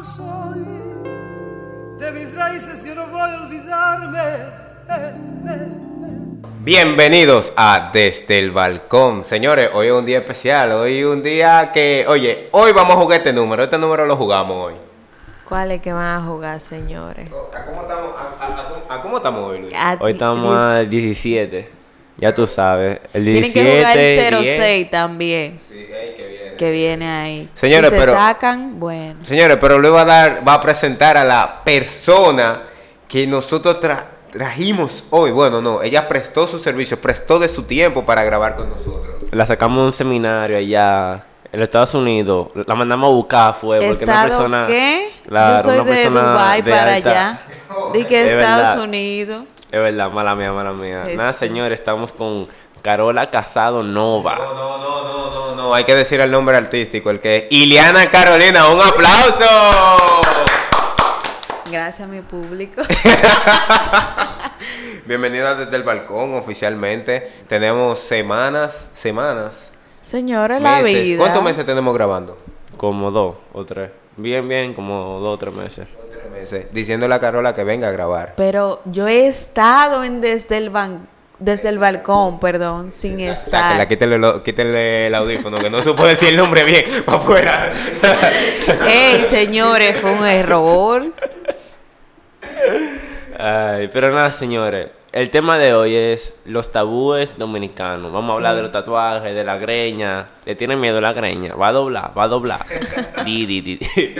yo soy. De mis raíces yo no voy a olvidarme. Eh, eh, Bienvenidos a Desde el Balcón. Señores, hoy es un día especial. Hoy es un día que, oye, hoy vamos a jugar este número. Este número lo jugamos hoy. ¿Cuál es que van a jugar, señores? ¿A cómo estamos, a, a- a- a cómo estamos hoy, Luis? A Hoy estamos al 17. Ya tú sabes. El Tienen 17. que jugar el 10. 06 también, Sí, ey, que viene. ahí. Señores, si se pero- sacan, bueno. Señores, pero luego va a dar, va a presentar a la persona que nosotros tra- trajimos hoy. Bueno, no, ella prestó su servicio, prestó de su tiempo para grabar con nosotros. La sacamos de un seminario allá en los Estados Unidos. La mandamos a buscar, fue porque una ¿Estado persona. qué? Claro, Yo soy una de persona Dubai de para alta- allá. Di que Es Estados verdad. Unidos. Es verdad, mala mía, mala mía. Nada, señores, estamos con Carola Casado Nova. No, no, no, no, no, no, hay que decir el nombre artístico, el que es Iliana Carolina. ¡Un aplauso! Gracias a mi público. Bienvenida desde el balcón oficialmente. Tenemos semanas, semanas, Señores, la vida. ¿Cuántos meses tenemos grabando? Como dos o tres. Bien, bien, como dos o tres meses. Tres meses. Diciéndole a Carola que venga a grabar. Pero yo he estado en desde el ban- desde el balcón, perdón, sin estar. Sáquela, quítele, lo- quítele el audífono, que no supo decir el nombre bien, para afuera. Ey, señores, fue un error. Ay, pero nada, señores. El tema de hoy es los tabúes dominicanos. Vamos a hablar de los tatuajes, de la greña. ¿Le tiene miedo la greña? Va a doblar, va a doblar. Di, di, di.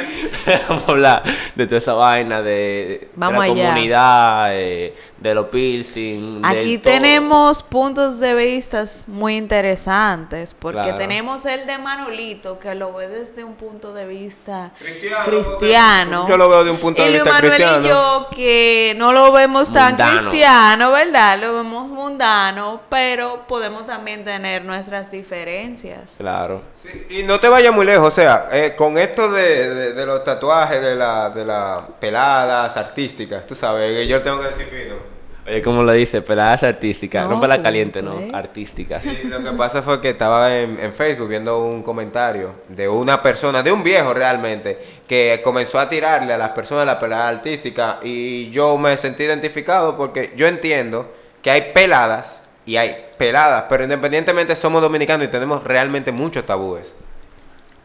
Vamos a hablar de toda esa vaina, de, la allá. comunidad, eh, de los piercing. Aquí tenemos puntos de vista muy interesantes, porque Claro. tenemos el de Manolito, que lo ve desde un punto de vista Cristiano, cristiano. yo lo veo de un punto y de vista Manuel cristiano. y yo, que no lo vemos tan Mundano. cristiano, ¿verdad? Lo vemos mundano, pero podemos también tener nuestras diferencias. Claro. Sí, y no te vayas muy lejos, o sea, eh, con esto de, de- de los tatuajes, de las de las peladas artísticas, tú sabes, que yo tengo que decir fino. Oye, como lo dice, peladas artísticas. No, No, pela tú, caliente, tú, no, eh. artísticas. Sí, lo que pasa fue que estaba en, en Facebook viendo un comentario de una persona, de un viejo realmente, que comenzó a tirarle a las personas la pelada artística y yo me sentí identificado porque yo entiendo que hay peladas y hay peladas, pero independientemente somos dominicanos y tenemos realmente muchos tabúes.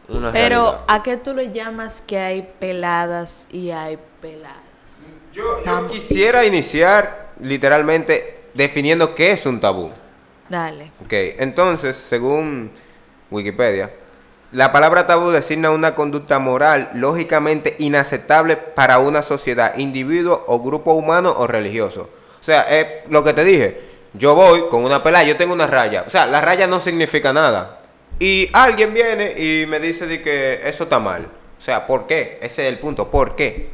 Una Pero, realidad. ¿a qué tú le llamas que hay peladas y hay peladas? Yo, yo quisiera iniciar literalmente definiendo qué es un tabú. Dale. Ok, entonces, según Wikipedia, la palabra tabú designa una conducta moral lógicamente inaceptable para una sociedad, individuo o grupo humano o religioso. O sea, es lo que te dije. Yo voy con una pelada, yo tengo una raya. O sea, la raya no significa nada. Y alguien viene y me dice de que eso está mal. O sea, ¿por qué? Ese es el punto. ¿Por qué?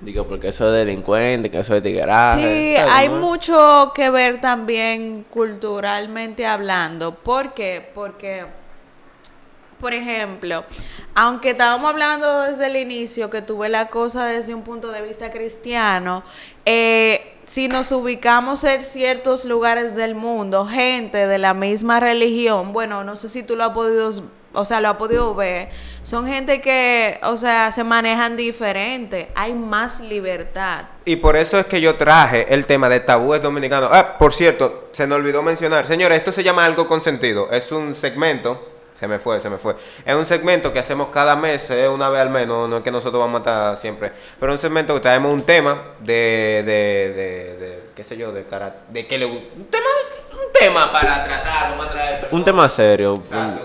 Digo, porque eso es delincuente, que eso es tigueraje. Sí, ¿sabes, hay mucho que ver también culturalmente hablando. ¿Por qué? Porque, por ejemplo, aunque estábamos hablando desde el inicio que tuve la cosa desde un punto de vista cristiano, eh, si nos ubicamos en ciertos lugares del mundo, gente de la misma religión, bueno, no sé si tú lo has podido, o sea, lo has podido ver, son gente que, o sea, se manejan diferente, hay más libertad. Y por eso es que yo traje el tema de tabúes dominicanos. Ah, por cierto, se me olvidó mencionar. Señores, esto se llama algo con sentido. Es un segmento. Se me fue, se me fue. Es un segmento que hacemos cada mes, eh, una vez al menos. No es que nosotros vamos a estar siempre. Pero un segmento que traemos un tema de. de, de, de- qué sé yo, de cara. De que le gu- Un tema, un tema para tratar. Vamos a traer Un personas. tema serio. Exacto.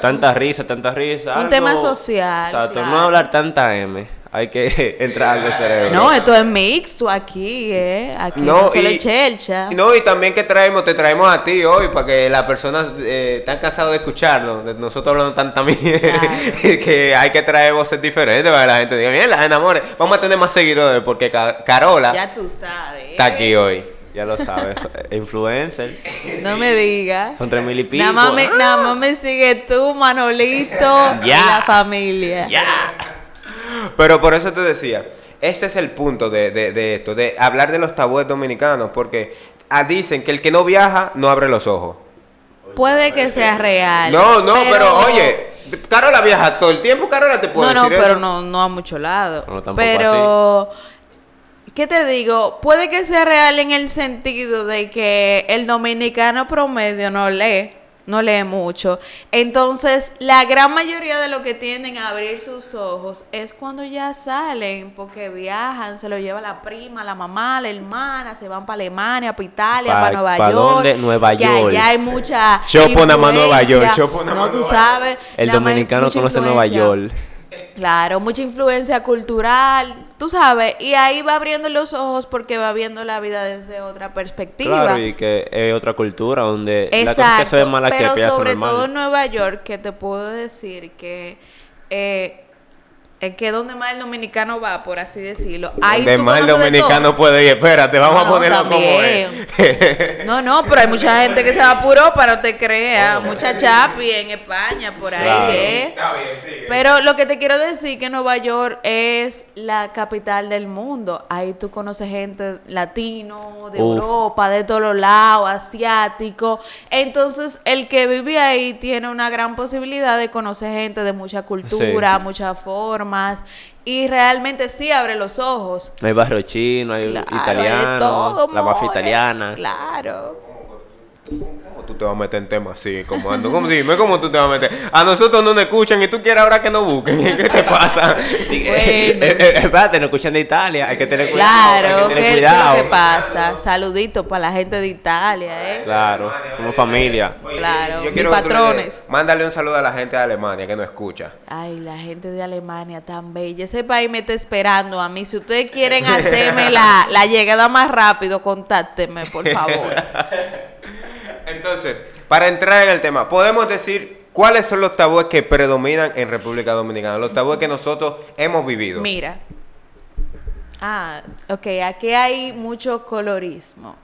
Tanta risa, tanta risa. Un algo- tema social, Exacto, claro. no hablar tanta M. Hay que entrar al cerebro. No, esto es mixto aquí, ¿eh? Aquí No, no, solo y- es chelcha. No, y también que traemos, te traemos a ti hoy para que las personas eh, están cansadas de escucharnos, de nosotros hablando tanta mierda, Claro. que hay que traer voces diferentes para que la gente diga, mierda, enamores, vamos a tener más seguidores porque Ca- Carola Ya tú sabes. está aquí hoy. Ya lo sabes. eh, Influencer. No me digas. Son tres mil y pico. Nada más, me, Ah, nada más me sigue tú, Manolito y Ya. la familia. Ya. Pero por eso te decía, ese es el punto de, de- de esto, de hablar de los tabúes dominicanos, porque ah, dicen que el que no viaja no abre los ojos. Puede que sea real. No, no, pero, oye, Carola viaja todo el tiempo, Carola te puede No, no, decir pero eso. no, no a mucho lado. No, tampoco pero, ¿qué te digo? Puede que sea real en el sentido de que el dominicano promedio no lee, no lee mucho. Entonces, la gran mayoría de lo que tienden a abrir sus ojos es cuando ya salen, porque viajan, se lo lleva la prima, la mamá, la hermana, se van para Alemania, para Italia, Pa- para Nueva ¿pa York. dónde? Nueva que York. allá hay mucha Chopo nada más Nueva York, chopo No, tú sabes. El dominicano conoce Nueva influencia. Claro, mucha influencia cultural, tú sabes, y ahí va abriendo los ojos porque va viendo la vida desde otra perspectiva. Claro, y que es otra cultura donde la cosa que se ve mala que pero son sobre todo en. Nueva York, que te puedo decir que eh, es que donde más el dominicano va, por así decirlo. Ahí Donde más el dominicano puede ir. Espérate, vamos a No, ponerlo como también. es. No, no, pero hay mucha gente que se va por Europa, no te creas. Mucha chapi en España, por ahí, Claro. ¿eh? Está bien, sigue. Pero lo que te quiero decir que Nueva York es la capital del mundo. Ahí tú conoces gente latino, de Uf. Europa, de todos los lados, asiático. Entonces, el que vive ahí tiene una gran posibilidad de conocer gente de mucha cultura, muchas formas. Y realmente sí abre los ojos. Hay barrio chino, hay Claro, hay italiano, todo, la mafia italiana. Claro. ¿Cómo tú te vas a meter en temas así, comando? ¿Cómo, dime cómo tú te vas a meter. A nosotros no nos escuchan y tú quieres ahora que nos busquen. ¿Qué te pasa? Eh, eh, espérate, no escuchan de Italia, hay que tener cuidado. Claro, hay que ¿qué, que pasa? Saludito para la gente de Italia, ¿eh? Claro, somos familia. Claro, le des- patrones. Mándale un saludo a la gente de Alemania que nos escucha. Ay, la gente de Alemania tan bella. Ese país me está esperando a mí. Si ustedes quieren hacerme la, la llegada más rápido, contáctenme, por favor. Entonces, para entrar en el tema, podemos decir cuáles son los tabúes que predominan en República Dominicana, los tabúes que nosotros hemos vivido. Mira. Ah, ok, aquí hay mucho colorismo.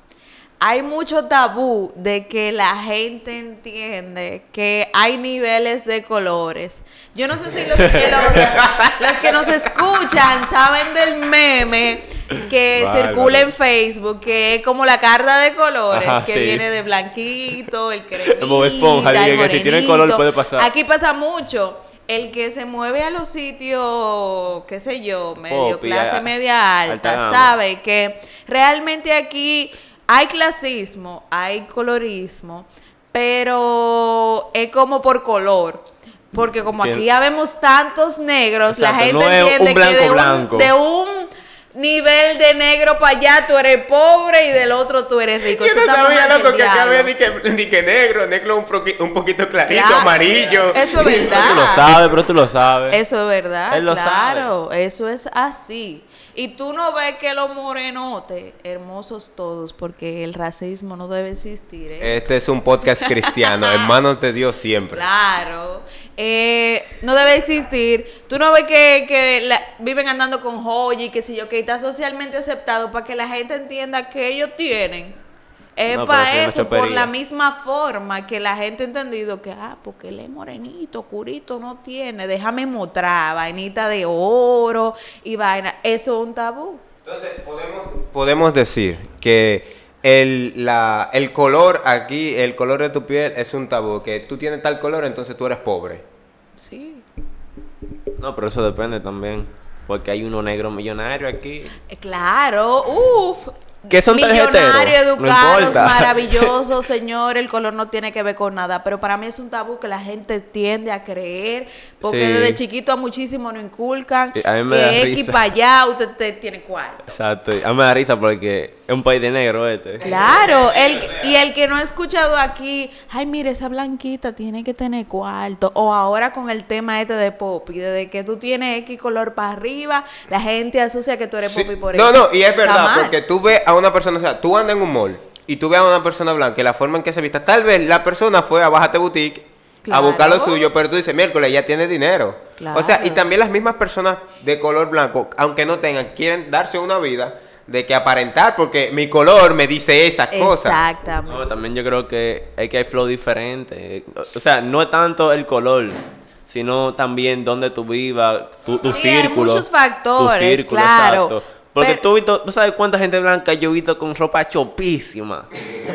Hay mucho tabú de que la gente entiende que hay niveles de colores. Yo no sé si los que, los, los que nos escuchan saben del meme que circula en Facebook, que es como la carta de colores, Ajá, que sí. viene de blanquito, el cremita, Bob Esponja, el que si tiene color puede pasar. Aquí pasa mucho. El que se mueve a los sitios, qué sé yo, medio clase media alta sabe que realmente aquí hay clasismo, hay colorismo, pero es como por color. Porque como Tien- aquí ya vemos tantos negros, la gente no entiende un blanco que de blanco. un, de un nivel de negro para allá tú eres pobre y del otro tú eres rico. Yo Eso no sabía, loco, que acá había diablo. ni que, ni que negro, negro un, proqui- un poquito clarito, Claro, amarillo. Eso es Pero tú lo verdad. sabes, pero tú lo sabes. Eso es verdad, Él lo claro, eso es así. Y tú no ves que los morenotes, hermosos todos, porque el racismo no debe existir, ¿eh? Este es un podcast cristiano, hermanos de Dios siempre. Claro, eh, no debe existir. Tú no ves que, que la- viven andando con joya y que si yo, que está socialmente aceptado para que la gente entienda que ellos tienen. Es No, para eso es eso, por la misma forma que la gente ha entendido que, ah, porque él es morenito, curito, no tiene, déjame mostrar, vainita de oro y vaina. Eso es un tabú. Entonces, podemos, podemos decir que el, la, el color aquí, el color de tu piel es un tabú. Que tú tienes tal color, entonces tú eres pobre. Sí. No, pero eso depende también. Porque hay uno negro millonario aquí. Eh, Claro, uff. Que son Millonario, no educados, importa. maravilloso, señor. El color no tiene que ver con nada. Pero para mí es un tabú que la gente tiende a creer. Porque Sí. desde chiquito a muchísimo nos inculcan Y a mí me da que X risa. para allá usted te- tiene cuarto. Exacto. A mí me da risa porque es un país de negro este. Claro, el, y el que no ha escuchado aquí, ay, mire, esa blanquita tiene que tener cuarto. O ahora con el tema este de Poppy, desde que tú tienes X color para arriba, la gente asocia que tú eres Sí, Poppy por no, eso. no, y es verdad, mal. porque tú ves a una persona, o sea, tú andas en un mall y tú ves a una persona blanca y la forma en que se vista, tal vez la persona fue a Bájate Boutique a buscar lo suyo, pero tú dices, miércoles, ya tiene dinero. O sea, y también las mismas personas de color blanco, aunque no tengan, quieren darse una vida de que aparentar, porque mi color me dice esas cosas. Exactamente. No, también yo creo que es que hay flow diferente. O sea, no es tanto el color, sino también donde tú vivas, tu, tu Sí, hay círculo. muchos factores, tu círculo, claro. exacto. Porque Pero- tú, tú sabes cuánta gente blanca yo he visto con ropa chopísima.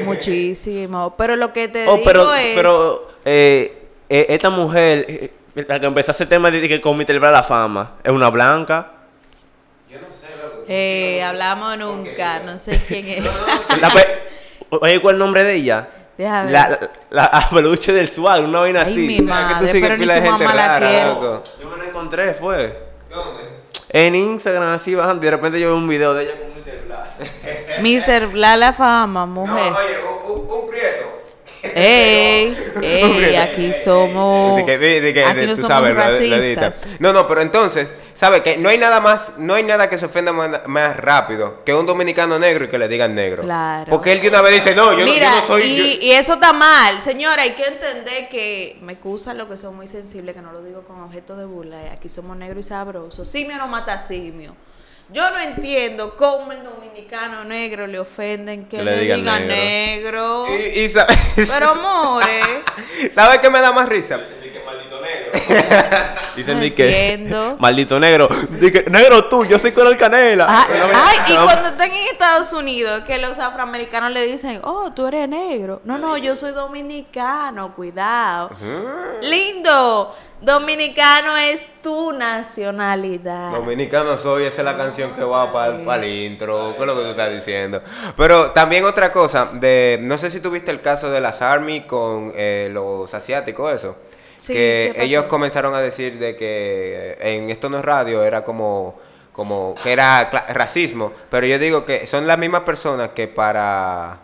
Muchísimo. Pero lo que te Oh, digo pero, es. pero eh, eh, esta mujer, eh, La que empezó ese tema de que con mi la fama. Es una blanca. Eh, hablamos nunca, no sé quién es. La pe- Oye, ¿cuál es el nombre de ella? Deja ver. La, la, la peluche del swag, una vaina Ay, así. mi ¿Sabes que tú sigues pero ni su mamá la rara, quiere. loco? Yo me la encontré, fue. ¿Dónde? En Instagram, así bajando, y de repente yo veo un video de ella con mi celular. Mr. Lala Fama, No, mujer. oye, un, un, un prieto. Ey, ey, aquí somos. De que- de que- aquí de- no tú somos sabes, lo- lo edita. racistas. No, no, pero entonces, ¿sabes que No hay nada más, no hay nada que se ofenda más, más rápido que un dominicano negro y que le digan negro. Claro. Porque él de una vez dice, no, yo, no- yo Mira, no soy. y, yo- y eso está mal. Señora, hay que entender que me excusan lo que son muy sensibles, que no lo digo con objeto de burla. eh, Aquí somos negros y sabrosos. Simio no mata simio. Yo no entiendo cómo el dominicano negro le ofenden que, Que le, le digan digan negro. negro. Y, y sa- Pero, more, ¿Sabes qué me da más risa? Dicen di que maldito negro. Negro tú, yo soy Coral Canela. Ah, ay, y cuando están en Estados Unidos, que los afroamericanos le dicen, oh, tú eres negro. No, no, yo soy dominicano, cuidado. Lindo, dominicano es tu nacionalidad. Dominicano soy, esa es la canción que va para el intro, ¿qué es lo que tú estás diciendo? Pero también otra cosa, de no sé si tuviste el caso de las Army con eh, los asiáticos, eso. Sí, que ellos comenzaron a decir de que en esto no es radio, era como, como que era racismo, pero yo digo que son las mismas personas que para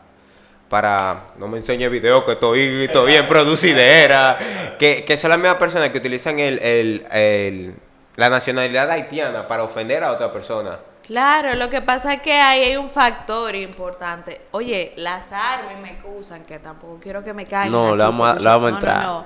para no me enseñe video que estoy, estoy bien producidera que, que son las mismas personas que utilizan el, el- el- la nacionalidad haitiana para ofender a otra persona Claro, lo que pasa es que ahí hay un factor importante. Oye, las armas me excusan, que tampoco quiero que me caigan. No, le vamos a- le vamos a entrar. No, no, no.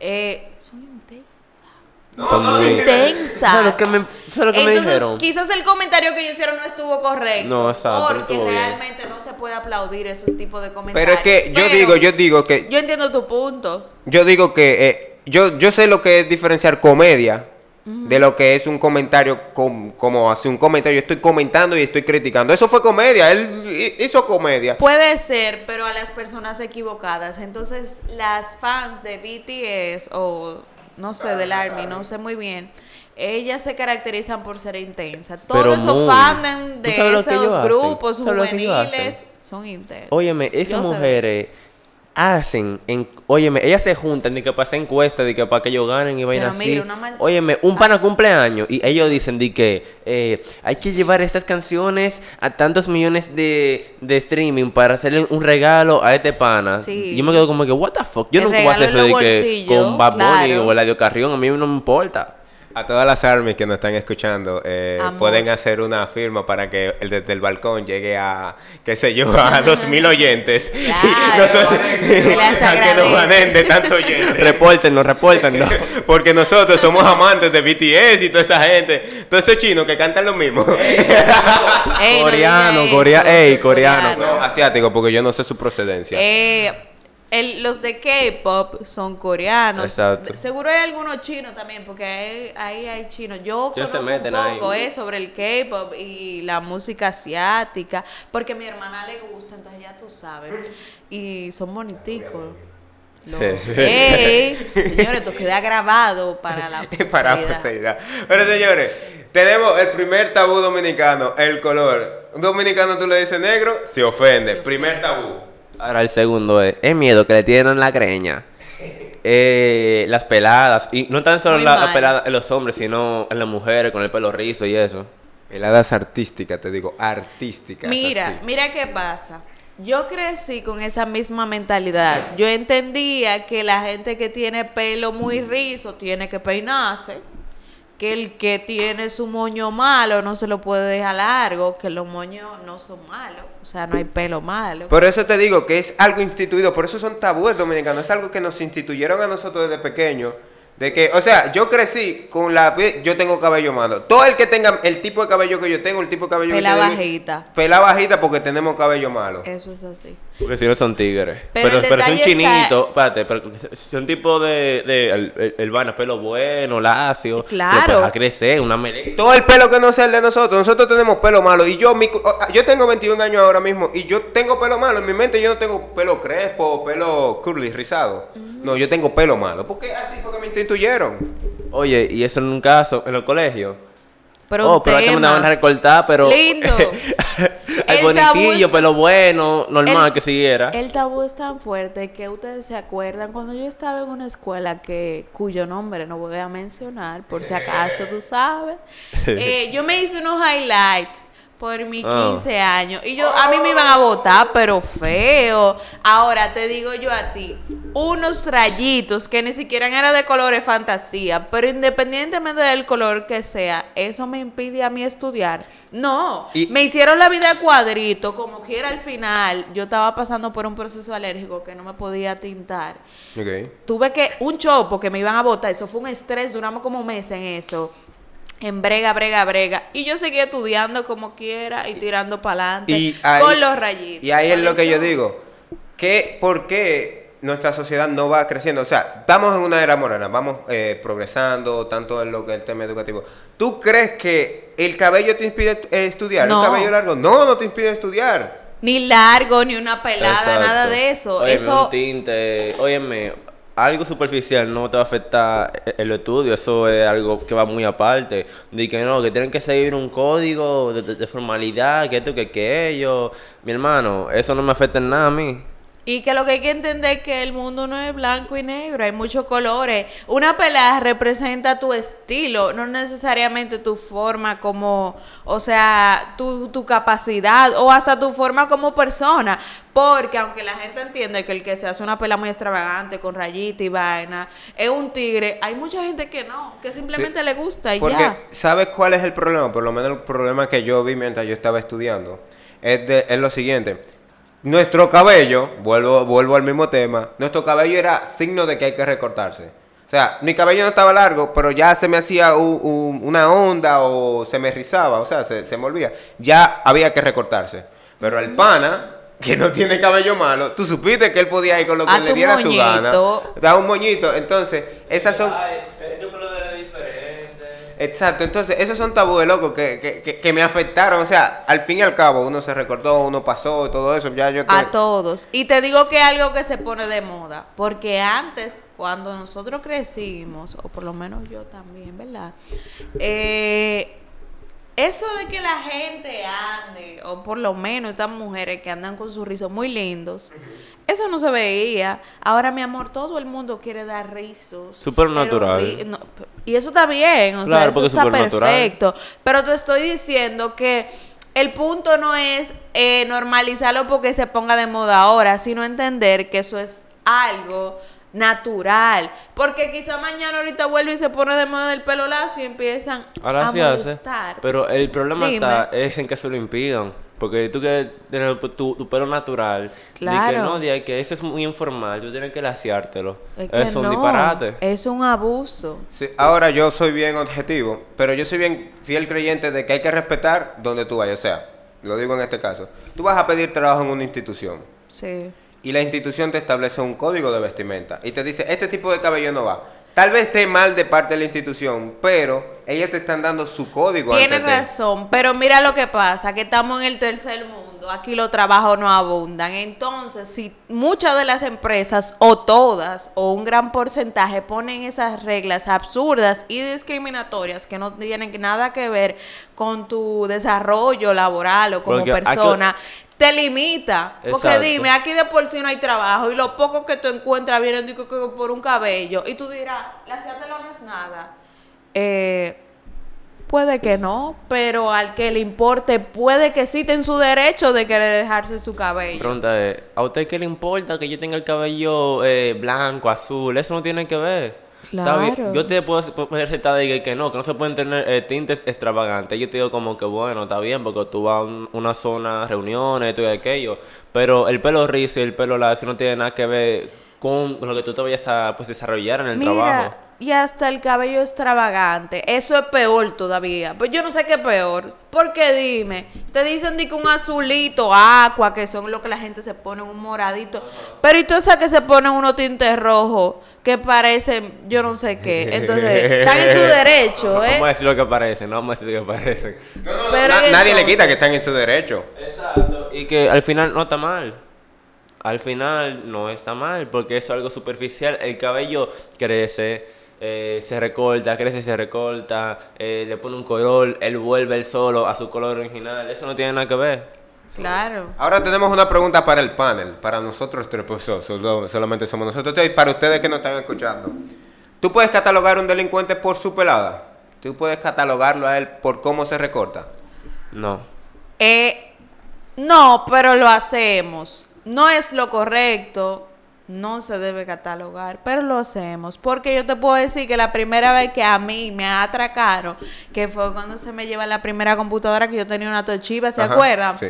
Eh, son intensas. Son muy... intensas. ¿Sabes lo que me, ¿sabes lo que me Entonces, dijeron? quizás el comentario que ellos hicieron no estuvo correcto. No, exacto, no Porque bien. realmente no se puede aplaudir esos tipos de comentarios. pero es que yo Pero digo yo digo que Yo entiendo tu punto. yo digo que eh, yo yo sé lo que es diferenciar comedia de lo que es un comentario com- como hace un comentario yo estoy comentando y estoy criticando. Eso fue comedia él hi- hizo comedia. Puede ser, pero a las personas equivocadas. Entonces, las fans de BTS o no sé, del ARMY, no sé muy bien, ellas se caracterizan por ser intensas. Todos esos fandom ¿Tú de esos grupos ¿Sabes lo que ellos juveniles son intensos. Óyeme, esas mujeres hacen, en, óyeme, ellas se juntan de que para hacer encuestas, de que para que ellos ganen y vayan así. mal- Óyeme, un pana cumpleaños y ellos dicen de que eh, hay que llevar estas canciones a tantos millones de, de streaming para hacerle un regalo a este pana. Sí. Y yo me quedo como que, what the fuck, yo El nunca voy a hacer eso de que con Bad Bunny claro. o Eladio Carrión, a mí no me importa. A todas las armies que nos están escuchando, eh, pueden hacer una firma para que el desde el balcón llegue a, qué sé yo, a dos mil oyentes. Claro, Nosotros- se les a que nos ganen de tanto oyente. Repórtenlo, repórtenlo. Porque nosotros somos amantes de BTS y toda esa gente. Todos esos chinos que cantan lo mismo. Ey, no Coreano, diga corea- eso, ey, coreano. No, asiático, porque yo no sé su procedencia. Eh, el- los de K-pop son coreanos. Exacto. Seguro hay algunos chinos también, porque ahí, ahí hay chinos. Yo se conozco un ahí. eh, sobre el K-pop y la música asiática, porque a mi hermana le gusta, entonces ya tú sabes. Y son boniticos. Los- señores, esto queda grabado para la para la posteridad. posteridad. Pero señores, tenemos el primer tabú dominicano, el color. Un dominicano tú le dices negro, se ofende. Primer tabú. Ahora el segundo es, es miedo que le tienen en la greña. Eh, las peladas, y no tan solo la- las mal. peladas en los hombres, sino en las mujeres con el pelo rizo y eso. Peladas artísticas, te digo, artísticas. Mira, así. mira qué pasa. Yo crecí con esa misma mentalidad. Yo entendía que la gente que tiene pelo muy rizo tiene que peinarse. Que el que tiene su moño malo no se lo puede dejar largo. Que los moños no son malos. O sea, no hay pelo malo. Por eso te digo que es algo instituido, por eso son tabúes dominicanos, es algo que nos instituyeron a nosotros desde pequeños. De que, o sea, yo crecí con la. Yo tengo cabello malo. Todo el que tenga el tipo de cabello que yo tengo, el tipo de cabello Pela que yo tengo. bajita. Pela bajita porque tenemos cabello malo. Eso es así. Porque si no son tigres. Pero Pero, el pero, son chinitos, espérate, pero son tipo de, de el, el, el vaina, pelo bueno, lacio. Claro. Se deja crecer, una melena. Todo el pelo que no sea el de nosotros. Nosotros tenemos pelo malo. Y yo, mi, cu- o- yo tengo 21 años ahora mismo. Y yo tengo pelo malo. En mi mente yo no tengo pelo crespo pelo curly, rizado. No, yo tengo pelo malo. Porque así fue que me instituyeron. Oye, y eso en un caso, en los colegios. Pero oh, un pero hay que tema. mandaban a recortar, pero. Lindo. Tabú bonitillo, pelo bueno, normal El- que siguiera. El tabú es tan fuerte que ustedes se acuerdan cuando yo estaba en una escuela que cuyo nombre no voy a mencionar, por si acaso tú sabes. Eh, yo me hice unos highlights por mis Ah. 15 años y yo a mí me iban a votar, pero feo. Ahora te digo yo a ti, unos rayitos que ni siquiera eran de colores fantasía, pero independientemente del color que sea, eso me impide a mí estudiar. No, Y- me hicieron la vida cuadrito, como quiera al final. Yo estaba pasando por un proceso alérgico que no me podía tintar. Tuve que, un chopo que me iban a botar, eso fue un estrés, duramos como un mes en eso. En brega, brega, brega. Y yo seguía estudiando como quiera y tirando para adelante Y ahí- con los rayitos. Y ahí es lo que yo digo. que ¿Por qué nuestra sociedad no va creciendo? O sea, estamos en una era morena, vamos eh, progresando tanto en lo que es el tema educativo. ¿Tú crees que el cabello te impide eh, estudiar? No. ¿El cabello largo? No, no te impide estudiar. Ni largo, ni una pelada, Exacto. nada de eso. Óyeme, eso un tinte, óyeme, algo superficial no te va a afectar e- el estudio, eso es algo que va muy aparte. De que no, que tienen que seguir un código de, de- formalidad, que esto, que aquello. Mi hermano, eso no me afecta en nada a mí. Y que lo que hay que entender es que el mundo no es blanco y negro, hay muchos colores. Una pelada representa tu estilo, no necesariamente tu forma como, o sea, tu, tu capacidad o hasta tu forma como persona. Porque aunque la gente entiende que el que se hace una pela muy extravagante, con rayita y vaina, es un tigre, hay mucha gente que no, que simplemente le gusta y Porque, ya. ¿sabes cuál es el problema? Por lo menos el problema que yo vi mientras yo estaba estudiando es, de- es lo siguiente. Nuestro cabello, vuelvo, vuelvo al mismo tema, nuestro cabello era signo de que hay que recortarse. O sea, mi cabello no estaba largo, pero ya se me hacía u- u- una onda o se me rizaba, o sea, se, se me olvida. Ya había que recortarse. Pero el pana, que no tiene cabello malo, tú supiste que él podía ir con lo que A le diera su gana. moñito. Da un moñito. Entonces, esas son... es Exacto, entonces esos son tabúes locos que, que, que, que me afectaron. O sea, al fin y al cabo, uno se recordó, uno pasó y todo eso. Ya yo A todos. Y te digo que es algo que se pone de moda. Porque antes, cuando nosotros crecimos, o por lo menos yo también, ¿verdad? Eh, eso de que la gente ande, o por lo menos estas mujeres que andan con sus rizos muy lindos, eso no se veía. Ahora, mi amor, todo el mundo quiere dar rizos. Súper natural. no, y eso está bien, o Claro, sea, eso porque es está supernatural. perfecto. Pero te estoy diciendo que el punto no es eh, normalizarlo porque se ponga de moda ahora, sino entender que eso es algo natural. Porque quizá mañana ahorita vuelve y se pone de moda el pelo lacio y empiezan Ahora a sí hace. Pero el problema Dime. está es en que se lo impidan. Porque tú quieres tener tu, tu pelo natural. De que Claro. no, de que ese es muy informal. Tú tienes que laciártelo. Es que es un no, disparate. Es un abuso. Sí, ahora yo soy bien objetivo, pero yo soy bien fiel creyente de que hay que respetar donde tú vayas. O sea, lo digo en este caso. Tú vas a pedir trabajo en una institución. Sí. Y la institución te establece un código de vestimenta. Y te dice, este tipo de cabello no va. Tal vez esté mal de parte de la institución, pero ellos te están dando su código. Tienes razón, pero mira lo que pasa, que estamos en el tercer mundo, aquí los trabajos no abundan. Entonces, si muchas de las empresas, o todas, o un gran porcentaje, ponen esas reglas absurdas y discriminatorias que no tienen nada que ver con tu desarrollo laboral o como Porque aquí- persona, te limita. Porque Exacto. dime, aquí de por sí no hay trabajo y lo poco que tú encuentras vienen por un cabello y tú dirás, la ciátelo no es nada. Eh, puede que no, pero al que le importe puede que sí tenga su derecho de querer dejarse su cabello. Pregunta es, ¿a usted qué le importa que yo tenga el cabello eh, blanco, azul? Eso no tiene que ver. Claro. Yo te puedo puedo aceptar de que, no, que no se pueden tener eh, tintes extravagantes. Yo te digo como que bueno, está bien, porque tú vas a un- una zona, reuniones, esto y aquello. Pero el pelo rizo y el pelo lacio no tiene nada que ver con lo que tú te vayas a pues, desarrollar en el trabajo. Y hasta el cabello extravagante, eso es peor todavía. Pues yo no sé qué es peor. Porque dime, te dicen de que un azulito, agua, que son lo que la gente se pone, un moradito. Pero y tú sabes que se ponen unos tintes rojos que parecen, yo no sé qué. Entonces, están en su derecho, ¿eh? Vamos a decir lo que parece, no vamos a decir lo que parece. No, no, no, Pero na- ¿y nadie le quita que están en su derecho. Exacto. Y que al final no está mal. al final no está mal, porque es algo superficial. El cabello crece, eh, se recorta, crece, se recorta, eh, le pone un color, él vuelve él solo a su color original. Eso no tiene nada que ver. Claro. Ahora tenemos una pregunta para el panel, para nosotros tres, pues solo- solamente somos nosotros tres, y para ustedes que nos están escuchando. ¿Tú puedes catalogar a un delincuente por su pelada? ¿Tú puedes catalogarlo a él por cómo se recorta? No. Eh, no, pero lo hacemos. No es lo correcto. No se debe catalogar, pero lo hacemos. Porque yo te puedo decir que la primera vez que a mí me atracaron, que fue cuando se me lleva la primera computadora que yo tenía una Toshiba, ¿se Ajá, acuerdan? sí.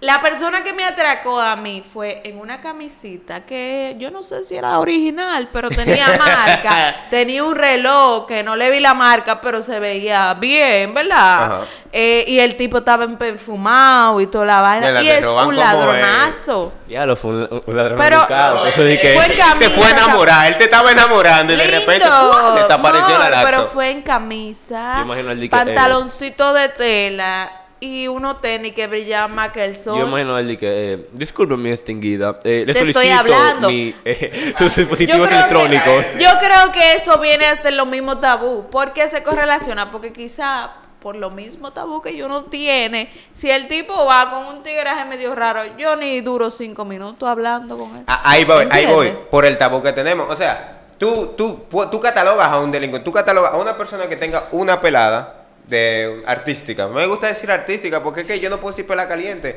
La persona que me atracó a mí fue en una camisita que yo no sé si era original, pero tenía marca. tenía un reloj que no le vi la marca, pero se veía bien, ¿verdad? Ajá. Eh, y el tipo estaba perfumado y toda la vaina. Y es un como es. lastronazo. Ya lo fue un, un ladrón Pero-. Eh, fue en camisa. Te fue a enamorar, él te estaba enamorando y de repente. ¡pua! desapareció No, la Pero fue en camisa, Yo imagino el di que- eh, pantaloncito de tela y unos tenis que brillaban más que el sol. Yo imagino a él que, eh, disculpe mi extinguida, eh, le Te estoy solicito hablando. mi, eh, sus Yo dispositivos que- electrónicos. yo creo que eso viene hasta en lo mismo tabú. ¿Por qué se correlaciona? Porque quizá por lo mismo tabú que uno tiene, si el tipo va con un tigreaje medio raro, yo ni duro cinco minutos hablando con él. Ah, Ahí voy, ahí voy, por el tabú que tenemos. O sea, tú, tú, tú catalogas a un delincuente, tú catalogas a una persona que tenga una pelada de artística. Me gusta decir artística porque es que yo no puedo decir pela caliente.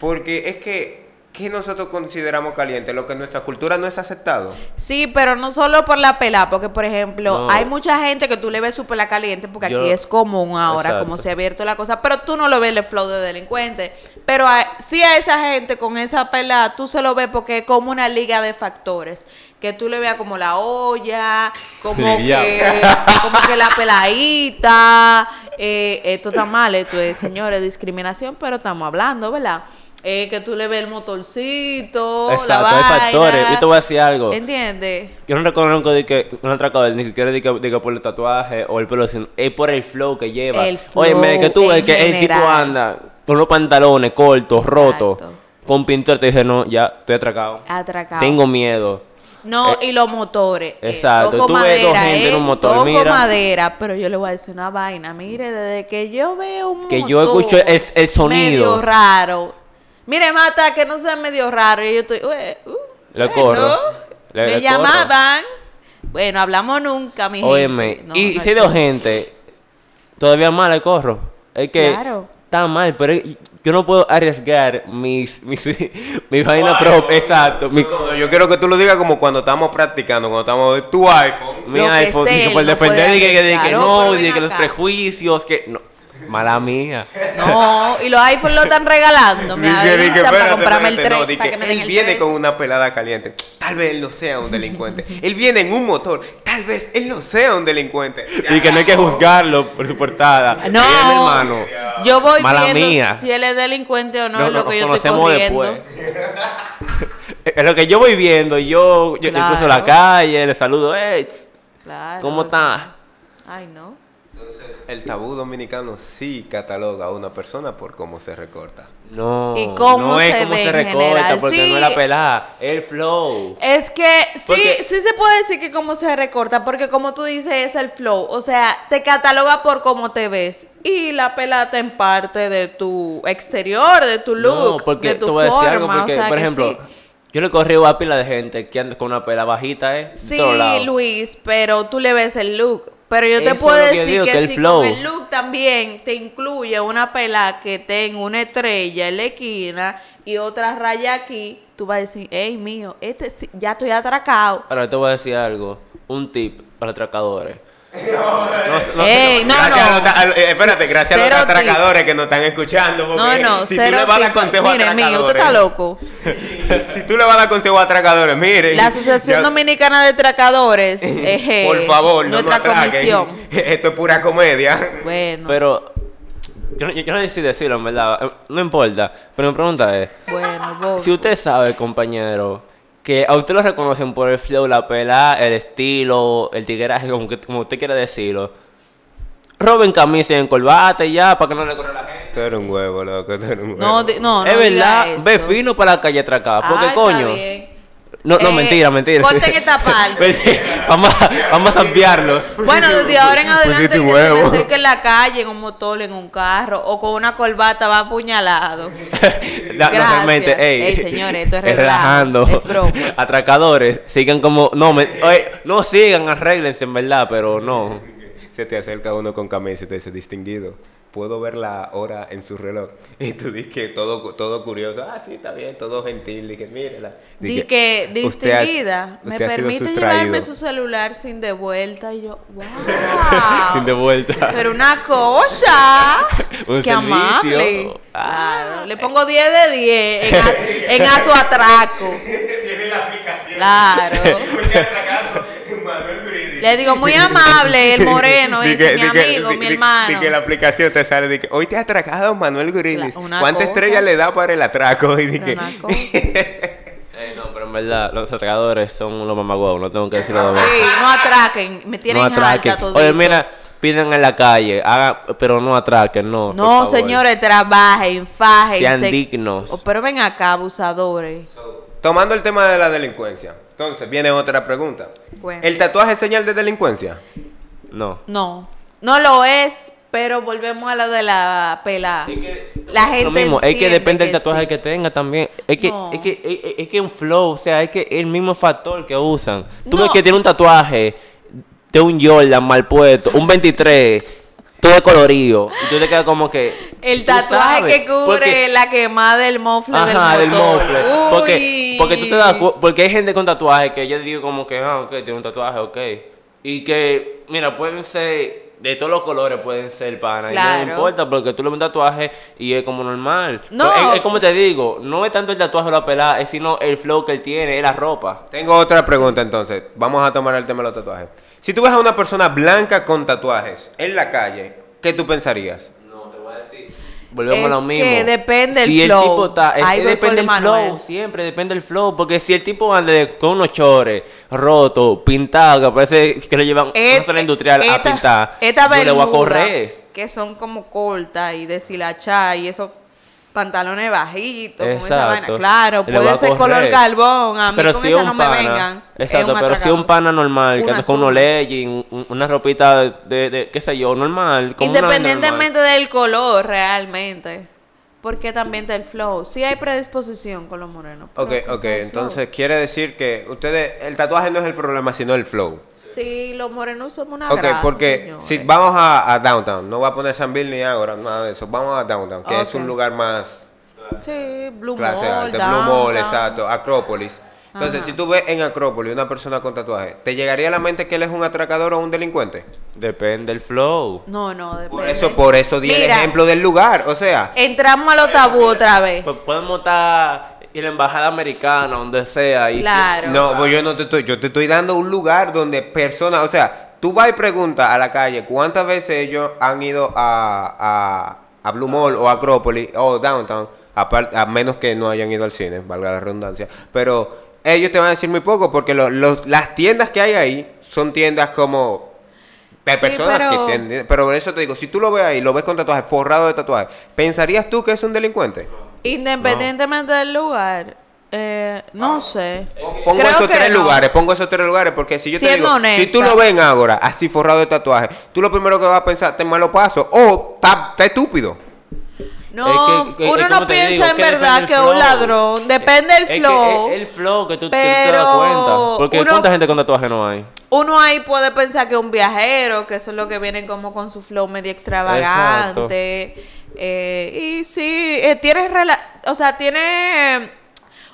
Porque es que, ¿qué nosotros consideramos caliente? Lo que en nuestra cultura no es aceptado. Sí, pero no solo por la pela, porque por ejemplo, No. hay mucha gente que tú le ves su pela caliente, porque Yo- aquí es común ahora, Exacto. como se ha abierto la cosa, pero tú no lo ves el flow de delincuente. Pero a, sí a esa gente con esa pela, tú se lo ves porque es como una liga de factores. Que tú le veas como la olla, como que, como que la peladita. eh, esto está mal, esto es, señores, discriminación, pero estamos hablando, ¿verdad? Eh, que tú le ves el motorcito, Exacto, la hay factores. Yo te voy a decir algo. ¿Entiendes? Yo no reconozco de que un atracador, ni siquiera de que, de que por el tatuaje o el pelo, sino es por el flow que lleva. El flow Oye, me- que tú ves que el tipo anda con unos pantalones cortos, rotos, con pintor, te dije, no, ya, estoy atracado. Atracado. Tengo miedo. No, Eh, y los motores. eh, exacto, toco tú ves gente en eh, un motor, toco mira. madera, pero yo le voy a decir una vaina. Mire, desde que yo veo un Que yo motor escucho el- el sonido. Medio raro. Mire, mata, que no sea medio raro. Y yo estoy, "Ue, uh, Le bueno, corro. Le- me le corro. llamaban. Bueno, hablamos nunca, mi Óyeme, gente. No, y no si veo que- gente todavía mal el corro. Es que Claro. está mal, pero yo no puedo arriesgar mis, mis, mi vaina propia, exacto, mi, No, no, yo quiero que tú lo digas como cuando estamos practicando, cuando estamos tu iPhone. mi Lo que iPhone, él por no defender, que, dije que arriesgar. no, Oh, que los prejuicios, que no, mala mía. No, y los iPhones lo están regalando. Me Dije, dije, avisan para espérate, comprarme el espérate, 3. no, dije, para que me den él el viene 3. con una pelada caliente. Tal vez él no sea un delincuente. él viene en un motor. Tal vez él no sea un delincuente. Y que no hay que juzgarlo por su portada. No, hermano. yo voy Mala viendo mía. si él es delincuente o no, No, es lo no, que yo estoy conocemos corriendo. después. Es lo que yo voy viendo. Yo, yo, cruzo la calle, le saludo, hey, Claro. ¿cómo está? Ay, no. Entonces, el tabú dominicano sí cataloga a una persona por cómo se recorta. No, ¿Y cómo no es se ve se recorta, general? porque Sí. no es la pelada, es el flow. Es que sí, Porque- sí se puede decir que cómo se recorta, porque como tú dices, es el flow. O sea, te cataloga por cómo te ves. Y la pelata en parte de tu exterior, de tu look, no, porque de tu te voy a decir algo, forma, o porque, sea por ejemplo, sí. yo le corrí a pila de gente que anda con una pela bajita, ¿eh? de Sí. Luis, pero tú le ves el look. Pero yo te Eso puedo decir digo, que, si flow. con el look también te incluye una pela que tenga una estrella en la esquina y otra raya aquí, tú vas a decir, hey, mío, este ya estoy atracado. Ahora te voy a decir algo, un tip para atracadores. No, no, Ey, no, Gracias a no. los ta- al- eh, espérate, gracias a Cero los atracadores que nos están escuchando. No, porque no, si cero tú le vas a dar tipo- consejo a Mire, mío, usted atracadores. está loco. si tú le vas a dar consejo a atracadores, miren. La Asociación ya- Dominicana de Atracadores, eje, Por favor, no nos nuestra atraquen. comisión. Esto es pura comedia. Bueno, Pero yo, no- yo, yo no decidí decirlo, en verdad. eh, No importa. Pero mi pregunta es, bueno, vos. si usted sabe, compañero, que a usted lo reconocen por el flow, la pela, el estilo, el tigueraje, como, que, como usted quiera decirlo, roben camisa y en corbata y ya, para que no le corra la gente. Tú eres un huevo, loco, tú eres un huevo. No, no, no es diga verdad, ve fino para la calle atracada. Porque Ah, está coño. bien. No, no, Eh, mentira, mentira. corten esta parte. vamos, a, vamos a ampliarlos. Bueno, desde ahora en adelante Pusiste que se acerque en la calle, en un motor, en un carro o con una corbata va apuñalado. No, realmente, ey. Ey, señores, esto es relajando. es broma. Atracadores, sigan como. No, me, oye, no sigan, arréglense en verdad, pero no. Se te acerca uno con camisa y te dice, distinguido, puedo ver la hora en su reloj. Y tú dices que todo, todo curioso, ah, sí, está bien, todo gentil. Dije, mírala. Di que "Usted ha- distinguida, me usted sido permite sustraído". llevarme su celular sin de vuelta y yo, wow. Sin de vuelta. Pero una cosa. Un Qué servicio. amable. Ah. Claro. Le pongo 10 de 10 en, as- en a su atraco. Tiene la aplicación. Claro. Porque atracado, Manuel Brindis. Le digo, muy amable, el moreno, Di ese, que- mi que- amigo, di- mi hermano. di que la aplicación te sale de que hoy te ha atracado Manuel Gurilis. ¿Cuántas estrellas le da para el atraco? Y di que- Una cosa. Ey, no, pero en verdad, los atracadores son los mamagüevos, no tengo que decirlo de Sí, no atraquen, me tienen No alta atraquen. todito. Oye, mira, pidan en la calle, hagan, pero no atraquen, no. No, señores, trabajen, fajen. Sean se- dignos. Oh, pero ven acá, abusadores. Tomando el tema de la delincuencia. Entonces, viene otra pregunta. ¿El tatuaje es señal de delincuencia? No. No, no lo es, pero volvemos a lo de la pela. La gente Lo mismo, es que depende del que tatuaje sí. que tenga también. Es que, No. es que, es, es- es que un flow, o sea, es que el mismo factor que usan. Tú No. ves que tiene un tatuaje de un Jordan mal puesto, un 23, todo colorido. Y tú te quedas como que. El tatuaje sabes, que cubre porque- la quemada del mofle Ajá, del del motor. mofle. Porque, Porque tú te das porque hay gente con tatuajes que yo digo como que, ah, ok, tiene un tatuaje, ok. Y que, mira, pueden ser, de todos los colores pueden ser pana. Y no importa porque tú le ves un tatuaje y es como normal. No. Pero Es, es como te digo, no es tanto el tatuaje o la pelada, es sino el flow que él tiene, es la ropa. Tengo otra pregunta entonces. Vamos a tomar el tema de los tatuajes. Si tú ves a una persona blanca con tatuajes en la calle, ¿qué tú pensarías? A. Volvemos a Es lo mismo. que depende si flow. el tipo está, es Ahí que depende con del flow, Manuel. siempre depende del flow. Porque si el tipo anda con unos chores rotos, pintados, que parece que le llevan Et- una sala industrial a esta- pintar, Esta yo le voy a correr. Que son como cortas y deshilachadas y esos pantalones bajitos. Con esa vaina. Claro, Le puede ser color carbón. A mí Pero con si esa un no me pana- vengan. es Exacto, un pero si un pana normal, que anda con unos leggings, un- una ropita de, de, de- qué sé yo, normal. Independientemente del color, realmente. Porque también del flow. Sí hay predisposición con los morenos. Ok, ok. Entonces quiere decir que ustedes, el tatuaje no es el problema, sino el flow. Sí, los morenos somos una Ok, grasa, porque señores. si vamos a, a Downtown, no voy a poner San Bill ni ahora, nada de eso. Vamos a Downtown, que es un lugar más Sí, Blue clase Mall, alta, Blue Mall, exacto, Acrópolis. Entonces, Ajá. si tú ves en Acrópolis una persona con tatuaje, ¿te llegaría a la mente que él es un atracador o un delincuente? Depende del flow. No, no, depende. Por eso, por eso di el ejemplo del lugar, o sea, Entramos a los tabú otra vez. Pues podemos estar en la embajada americana, donde sea. Y Claro. no, pues yo no te estoy, yo te estoy dando un lugar donde personas, o sea, tú vas y preguntas a la calle cuántas veces ellos han ido a, a, a Blue Mall o Acrópolis o Downtown, a menos que no hayan ido al cine, valga la redundancia, pero ellos te van a decir muy poco porque lo- los- las tiendas que hay ahí son tiendas como de Sí, personas pero- que tienen, pero por eso te digo, si tú lo ves ahí, lo ves con tatuajes, forrado de tatuajes, ¿pensarías tú que es un delincuente? Independientemente del lugar, eh, no sé. Pongo Creo esos que tres no. lugares, pongo esos tres lugares porque si yo te Siendo digo, si tú lo ven ahora así forrado de tatuaje, tú lo primero que vas a pensar, te malo paso o está estúpido. No, Es que- que- uno no piensa digo, en verdad que un ladrón. Depende del Es que flow. el flow que tú, que tú te das pero cuenta. Porque uno- ¿cuánta gente con tatuaje no hay? Uno ahí puede pensar que es un viajero, que eso es lo que vienen como con su flow medio extravagante. Eh, y sí, eh, tienes o sea, tiene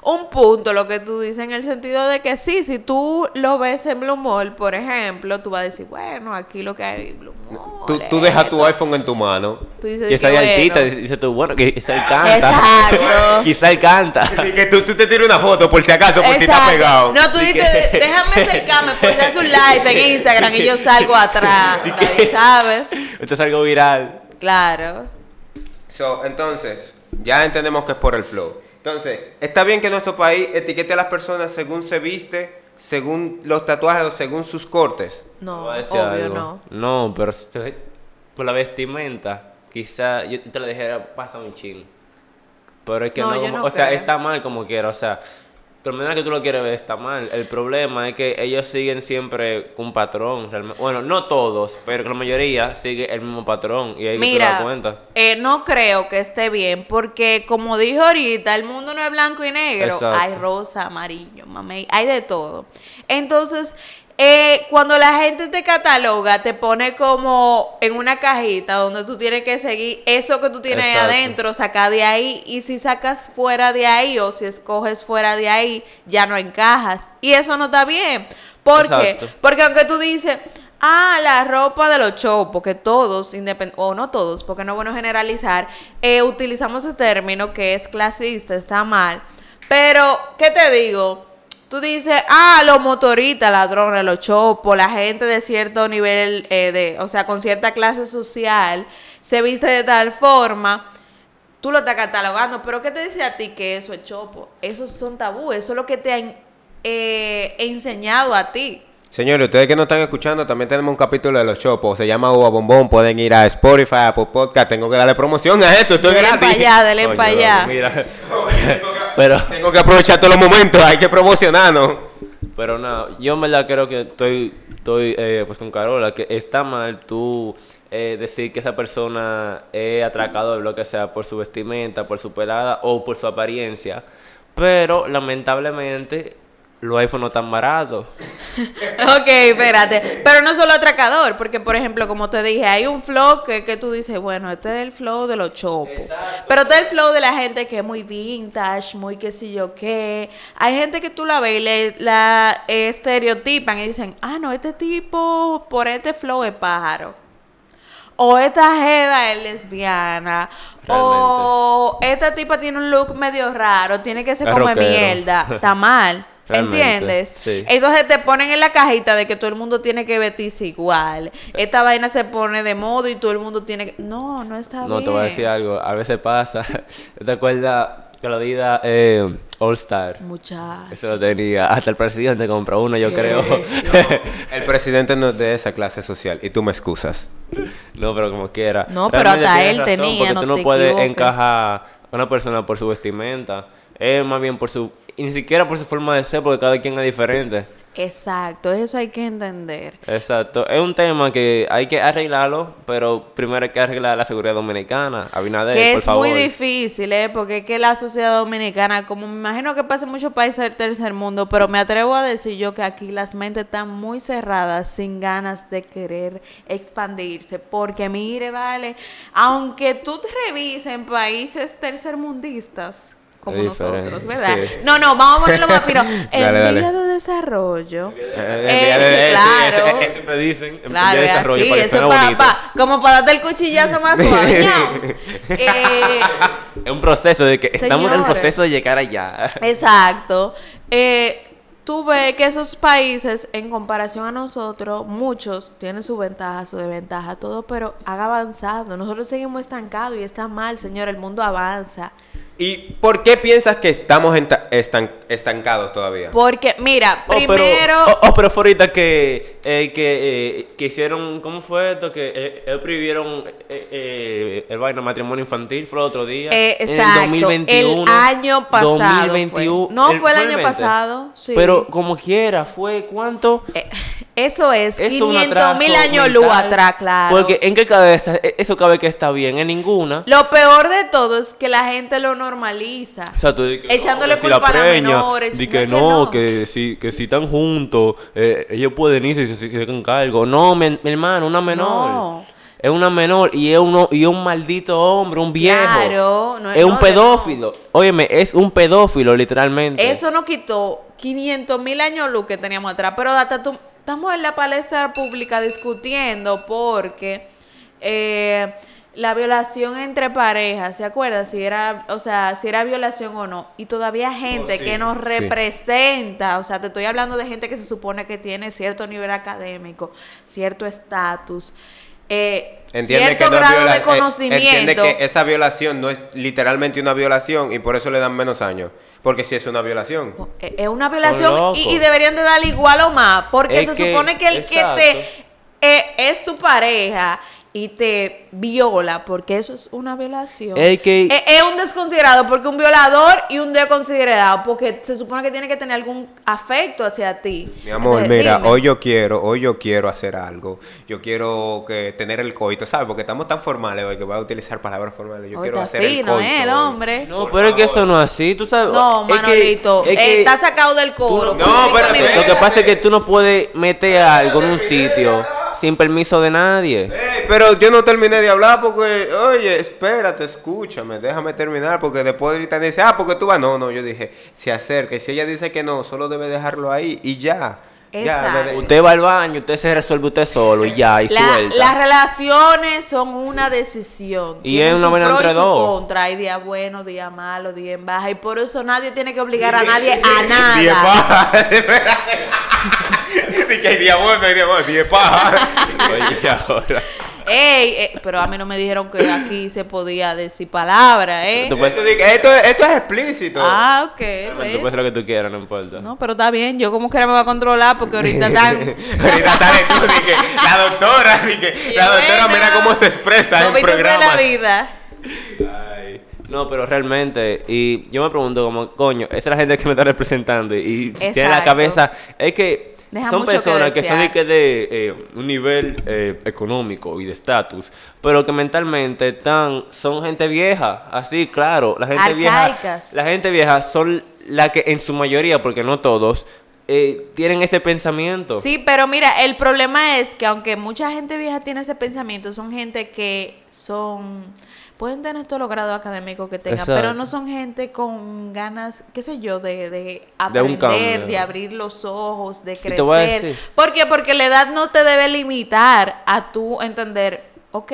un punto lo que tú dices en el sentido de que sí, si tú lo ves en Blue Mall, por ejemplo, tú vas a decir, bueno, aquí lo que hay en Blue Mall. Tú, tú dejas tu iPhone en tu mano. Tú dices Quizá que hay bueno. artista, dice tú, bueno, que quizá él canta. Exacto. quizá él canta. Y que tú, tú te tires una foto por si acaso, por si está Exacto. pegado. No, tú dices, déjame acercarme, pues haz un live en Instagram y yo salgo atrás. Nadie sabe. Esto es algo viral. Claro. So, entonces, ya entendemos que es por el flow. Entonces, está bien que nuestro país etiquete a las personas según se viste, según los tatuajes o según sus cortes. No, obvio algo. no. No, pero esto es por la vestimenta. quizá yo te lo dijera, pasa un chin. Pero es que No, como- no o sea, está mal como quiera, o sea, la manera que tú lo quieres ver está mal. El problema es que ellos siguen siempre un patrón, realmente. Bueno, no todos, pero la mayoría sigue el mismo patrón y ahí que tú te das Mira, cuenta. eh, no creo que esté bien, porque como dijo ahorita, el mundo no es blanco y negro, Exacto. hay rosa, amarillo, mamey, hay de todo. Entonces, eh, cuando la gente te cataloga, te pone como en una cajita donde tú tienes que seguir eso que tú tienes ahí adentro, sacar de ahí, y si sacas fuera de ahí o si escoges fuera de ahí, ya no encajas. Y eso no está bien. ¿Por qué? Porque aunque tú dices, ah, la ropa de los chopos, que todos, o no todos, porque no es bueno generalizar, eh, utilizamos ese término que es clasista, está mal. Pero, ¿qué te digo? Tú dices, ah, los motoristas, ladrones, los chopos, la gente de cierto nivel, eh, de, o sea, con cierta clase social, se viste de tal forma. Tú lo estás catalogando, pero ¿qué te dice a ti que eso es chopo? Esos son tabú, eso es lo que te han eh, enseñado a ti. Señores, ustedes que no están escuchando, también tenemos un capítulo de los chopos. Se llama Uva Bombón. Pueden ir a Spotify, Apple Podcast. Tengo que darle promoción a esto. Esto es Dele para gratis. allá, dele Coño, para allá. Mira. pero, Tengo que aprovechar todos los momentos. Hay que promocionarnos. pero nada, yo en verdad creo que estoy, estoy eh, pues con Carola, que está mal tú eh, decir que esa persona es atracador, lo que sea, por su vestimenta, por su pelada o por su apariencia. Pero lamentablemente los iPhones no están baratos. Ok, espérate. Pero no solo atracador, porque por ejemplo, como te dije, hay un flow que, que tú dices, bueno, este es el flow de los chopos. Pero este es el flow de la gente que es muy vintage, muy qué sé yo qué. Hay gente que tú la ves y le, la eh, estereotipan y dicen, ah, no, este tipo por este flow es pájaro. O esta jeva es lesbiana. O esta tipa tiene un look medio raro. Tiene que ser Es como mierda. Está mal. Realmente, ¿Entiendes? sí. Entonces te ponen en la cajita de que todo el mundo tiene que vestirse igual. Esta vaina se pone de modo y todo el mundo tiene que... No, no está bien. No, te voy a decir algo. A veces pasa. ¿Te acuerdas que la vida eh, All Star? Muchacho. Eso lo tenía. Hasta el presidente compró uno, yo creo. El presidente no es de esa clase social. Y tú me excusas. no, pero como quiera. No, pero hasta él tenía, Porque no tú no te puedes equivoques. encajar a una persona por su vestimenta. Es más bien por su. Y ni siquiera por su forma de ser, porque cada quien es diferente. Exacto, eso hay que entender. Exacto. Es un tema que hay que arreglarlo, pero primero hay que arreglar la seguridad dominicana. Abinader, que por es favor. muy difícil, ¿eh? Porque es que la sociedad dominicana, como me imagino que pasa en muchos países del tercer mundo, pero me atrevo a decir yo que aquí las mentes están muy cerradas, sin ganas de querer expandirse. Porque mire, vale, aunque tú te revises en países tercermundistas, como Es nosotros, ¿verdad? sí. No, no, vamos a ponerlo más fino. En Dale, dale. vía de desarrollo. Eh, claro. Siempre dicen. en Claro, de es desarrollo, para que eso suene pa- como para darte el cuchillazo más suave. ñao. Eh, Es un proceso de que estamos en el proceso de llegar allá. exacto. Eh, tú ves que esos países, en comparación a nosotros, muchos tienen su ventaja, su desventaja, todo, pero han avanzado. Nosotros seguimos estancados y está mal, señor. El mundo avanza. ¿Y por qué piensas que estamos estancados todavía? Porque, mira, Oh, primero. pero, oh, oh, pero fue ahorita que, eh, que, eh, que hicieron, ¿cómo fue esto? Que eh, prohibieron eh, eh, el vaina matrimonio infantil, fue el otro día. Eh, en exacto, 2021, el año pasado fue. 2021, No, fue el año 20. pasado, sí. Pero como quiera, fue cuánto. Eso es, Es un 500 mil años luz atrás, claro. Porque en qué cabeza eh, eso cabe que está bien, en ninguna. Lo peor de todo es que la gente lo normaliza. O sea, tú di que Echándole no, que si culpa a la preña, menores, di no que no, que si, que si están juntos, eh, ellos pueden irse si se hacen cargo. No, mi, mi hermano, una menor. No. Es una menor y es, uno, y es un maldito hombre, un viejo. Claro, no es un no, pedófilo. Óyeme, es un pedófilo, literalmente. Eso no quitó 500 mil años luz que teníamos atrás. Pero hasta tú, estamos en la palestra pública discutiendo porque eh, la violación entre parejas, ¿se acuerda? Si era, o sea, si era violación o no. Y todavía gente Oh, sí, que nos sí. representa, o sea, te estoy hablando de gente que se supone que tiene cierto nivel académico, cierto estatus. Eh, Entiende cierto que no es grado viola- de eh, conocimiento. Entiende que esa violación no es literalmente una violación y por eso le dan menos años. Porque si es una violación. Eh, Es una violación y, y deberían de darle igual o más, porque Es se que- supone que el exacto. que te eh, es tu pareja y te viola, porque eso es una violación. Es que- es, es un desconsiderado, porque un violador y un desconsiderado, porque se supone que tiene que tener algún afecto hacia ti. Mi amor, Entonces, mira, dime. hoy yo quiero, hoy yo quiero hacer algo. Yo quiero que tener el coito, ¿sabes? Porque estamos tan formales hoy que voy a utilizar palabras formales. Yo Hoy quiero hacer el fino, coito. ¿eh? El hoy. hombre. No, No, pero es que eso no es así, tú sabes. es que- Manolito, es eh, que está sacado del coro. no- No, minutos. Lo que pasa es que tú no puedes meter algo en un sitio sin permiso de nadie. Pero yo no terminé de hablar porque, oye, espérate, escúchame, déjame terminar porque después ahorita dice, ah, porque tú vas. No, no, yo dije, se acerca. y Si ella dice que no, solo debe dejarlo ahí y ya. Ya, Usted va al baño, usted se resuelve usted solo y ya, y La- suelta. las relaciones son una decisión. Y es una su vaina pro y entre su dos. contra. Hay día bueno, día malo, día en baja. Y por eso nadie tiene que obligar a nadie a nada. pajas, espérate. Di que hay día bueno, hay día bueno, diez pajas. Oye, ahora. Ey, eh, pero a mí no me dijeron que aquí se podía decir palabras, ¿eh? Tú puedes- Esto, esto, esto es explícito. Ah, ok. Tú puedes hacer lo que tú quieras, no importa. No, pero está bien. Yo como que me voy a controlar porque ahorita están... Ahorita sale tú, que la doctora, que la doctora mira cómo se expresa en novitos de la programas. vida. Ay. No, pero realmente, y yo me pregunto como, coño, esa es la gente que me está representando y, y tiene la cabeza, es que Deja son mucho que personas que, son de, que de eh, un nivel eh, económico y de estatus, pero que mentalmente están, son gente vieja, así, claro, la gente Arcaicas. vieja, la gente vieja son la que en su mayoría, porque no todos, eh, tienen ese pensamiento. Sí, pero mira, el problema es que aunque mucha gente vieja tiene ese pensamiento, son gente que son pueden tener todos los grados académicos que tengan, Exacto. pero no son gente con ganas, qué sé yo, de, de aprender, de abrir los ojos, de crecer. te voy a decir. ¿Por qué? Porque la edad no te debe limitar a tú entender, ok,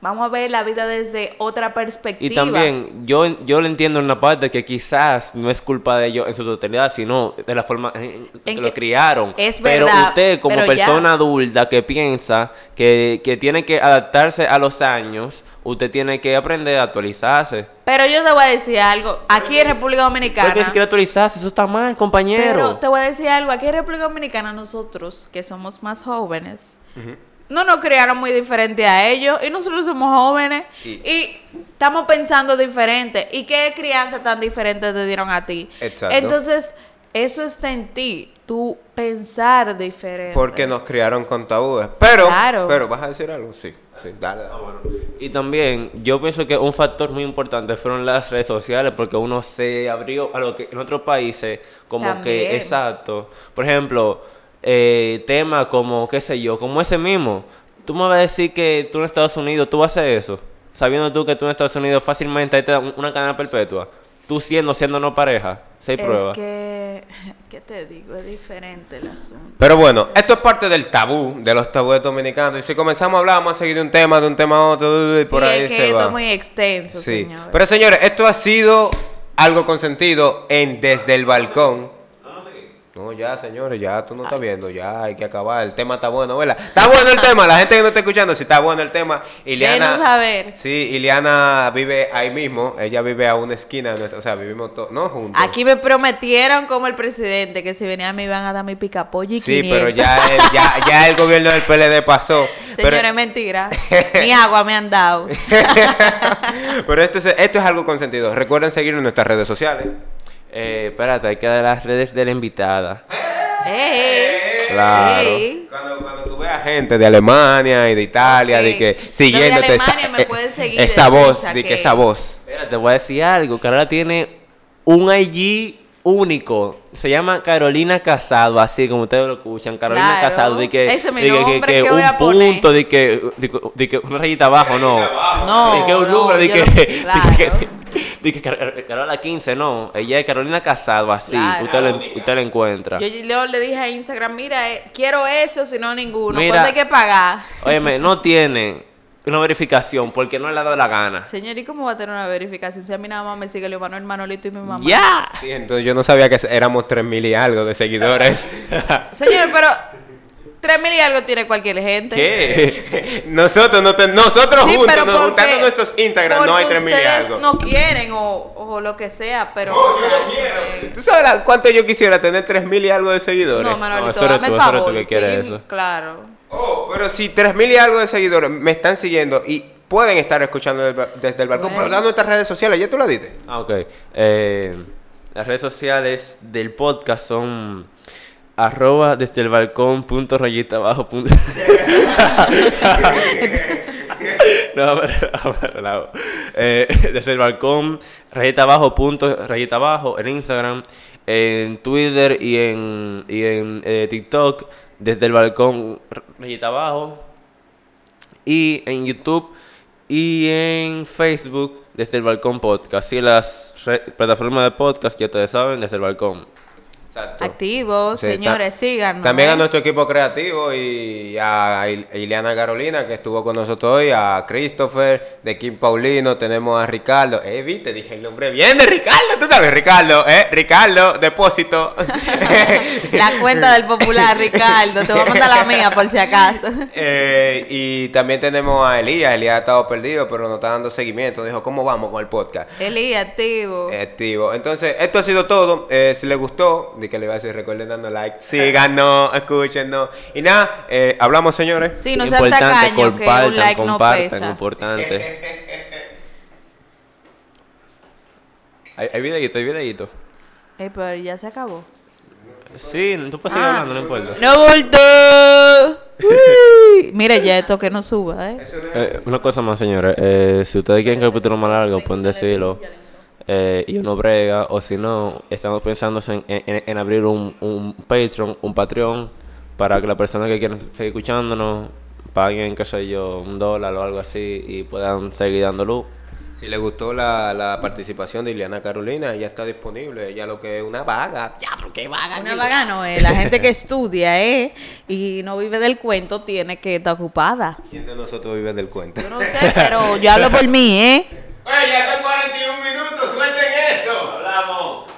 vamos a ver la vida desde otra perspectiva. Y también, yo, yo lo entiendo en una parte que quizás no es culpa de ellos en su totalidad, sino de la forma en que, lo criaron. es pero verdad, usted, como pero ya. persona adulta que piensa que, que tiene que adaptarse a los años, usted tiene que aprender a actualizarse. Pero yo te voy a decir algo, aquí en República Dominicana... Porque si quiere actualizarse, eso está mal, compañero. Pero te voy a decir algo, aquí en República Dominicana nosotros, que somos más jóvenes, no nos criaron muy diferente a ellos y nosotros somos jóvenes Y- y, estamos pensando diferente. ¿Y qué crianza tan diferente te dieron a ti? Exacto. Entonces, eso está en ti, tú pensar diferente. Porque nos criaron con tabúes. Pero, Claro. pero, ¿vas a decir algo? Sí, sí, dale. dale. Y también, yo pienso que un factor muy importante fueron las redes sociales, porque uno se abrió a lo que en otros países, como También. que, exacto. Por ejemplo, eh, temas como, qué sé yo, como ese mismo. Tú me vas a decir que tú en Estados Unidos, tú vas a hacer eso, sabiendo tú que tú en Estados Unidos fácilmente te dan una cadena perpetua. Tú siendo, siendo no pareja, seis es pruebas. que, ¿qué te digo? Es diferente el asunto. Pero bueno, esto es parte del tabú, de los tabúes dominicanos. Y si comenzamos a hablar, vamos a seguir de un tema, de un tema a otro, y por sí, ahí es que se esto va. es muy extenso, Sí. señores. Pero señores, esto ha sido algo consentido en Desde el Balcón. No, ya, señores, ya tú no estás viendo, ya hay que acabar. El tema está bueno, ¿verdad? Está bueno el tema, la gente que no está escuchando, si está bueno el tema. Ileana, saber. Sí, Ileana vive ahí mismo, ella vive a una esquina de nuestra, o sea, vivimos todos, no juntos. Aquí me prometieron como el presidente que si venía me iban a dar mi picapollo y Sí, 500. pero ya, el- ya, ya el gobierno del PLD pasó. Pero- Señores, mentira. Ni agua me han dado. Pero esto es, esto es algo consentido. Recuerden seguirnos en nuestras redes sociales. Eh, espérate, hay que dar las redes de la invitada. Ey, Claro. Cuando, cuando tú veas gente de Alemania y de Italia, de que Los de siguiéndote Alemania me eh, pueden seguir esa de voz, de que que- esa voz. Espérate, te voy a decir algo. Carola tiene un IG único. Se llama Carolina Casado, así como ustedes lo escuchan. Carolina Claro. Casado. De que, Ese es mi de que- que- nombre que que voy un a poner. punto, de que, de que, de que una rayita abajo, no. No, de que un no, número, de que, no- de que, claro. Que Car- Carola 15, no. Ella es Carolina Casado, así. Claro. Usted, la encuentra. Yo le, le dije a Instagram, mira, eh, quiero eso, si no ninguno. Mira. ¿Cuánto hay que pagar? Óyeme, no tiene una verificación porque no le ha dado la gana. Señor, ¿y cómo va a tener una verificación si a mí nada más me sigue Leo Manuel Manolito y mi mamá? ¡Ya! Sí, entonces yo no sabía que éramos 3000 y algo de seguidores. Señor, pero tres mil y algo tiene cualquier gente. ¿Qué? nosotros no te- nosotros Sí, juntos, nos juntando nuestros Instagram, no hay porque 3000 y algo. no quieren o, o lo que sea, pero... eh, ¿Tú sabes la- cuánto yo quisiera tener 3000 y algo de seguidores? No, Manolito, No, eso dame tú, el eres tú favor. que quieres sí, eso. Claro. Oh, pero si 3000 y algo de seguidores me están siguiendo y pueden estar escuchando desde el balcón, Bueno. pero nuestras redes sociales, ¿ya tú la diste? Ah, ok. Eh, las redes sociales del podcast son arroba desde el balcón punto rayita abajo punto... no, pero, pero, no. Eh, desde el balcón rayita abajo punto rayita abajo en Instagram, en Twitter y en, y en eh, TikTok desde el balcón rayita abajo. Y en YouTube y en Facebook desde el balcón podcast. Y las plataformas de podcast ya ustedes saben desde el balcón Exacto. Activos, señores, síganos. También ¿eh? a nuestro equipo creativo y a Il- a Ileana Carolina que estuvo con nosotros hoy, a Christopher, de Kim Paulino, tenemos a Ricardo. Eh, viste, dije el nombre bien de Ricardo, tú sabes, Ricardo, eh, Ricardo, depósito. La cuenta del popular, Ricardo. Te voy a mandar la mía por si acaso. Eh, y también tenemos a Elías, Elías ha estado perdido, pero nos está dando seguimiento. Dijo, ¿cómo vamos con el podcast? Eli, activo. Activo. Entonces, esto ha sido todo. Eh, si les gustó, de que le iba a decir, recuerden dando like, síganos, escúchenos. Y nada, eh, hablamos, señores. Sí, no tacaños, que compartan, un like no compartan, importante. hay, hay videíto, hay videíto. Pero ya se acabó. Sí, tú puedes seguir Ah. hablando, no importa. ¡No bulto! Uy. Mire, ya esto que no suba, ¿eh? Eh, una cosa más, señores. Eh, si ustedes quieren que el capítulo más largo, pueden decirlo. Eh, y uno brega. O si no, estamos pensando en, en- en abrir un, un Patreon, un Patreon, para que las personas que quieran seguir escuchándonos paguen, qué sé yo, un dólar o algo así y puedan seguir dando luz. Si les gustó la, la participación de Ileana Carolina, ya está disponible. Ya lo que es una vaga. Ya, pero qué vaga. Una vaga no es. La gente que estudia, ¿eh? Y no vive del cuento tiene que estar ocupada. ¿Quién de nosotros vive del cuento? Yo no sé, pero yo hablo por mí, ¿eh? Oye, ya son 41 minutos, suelten eso. Hablamos.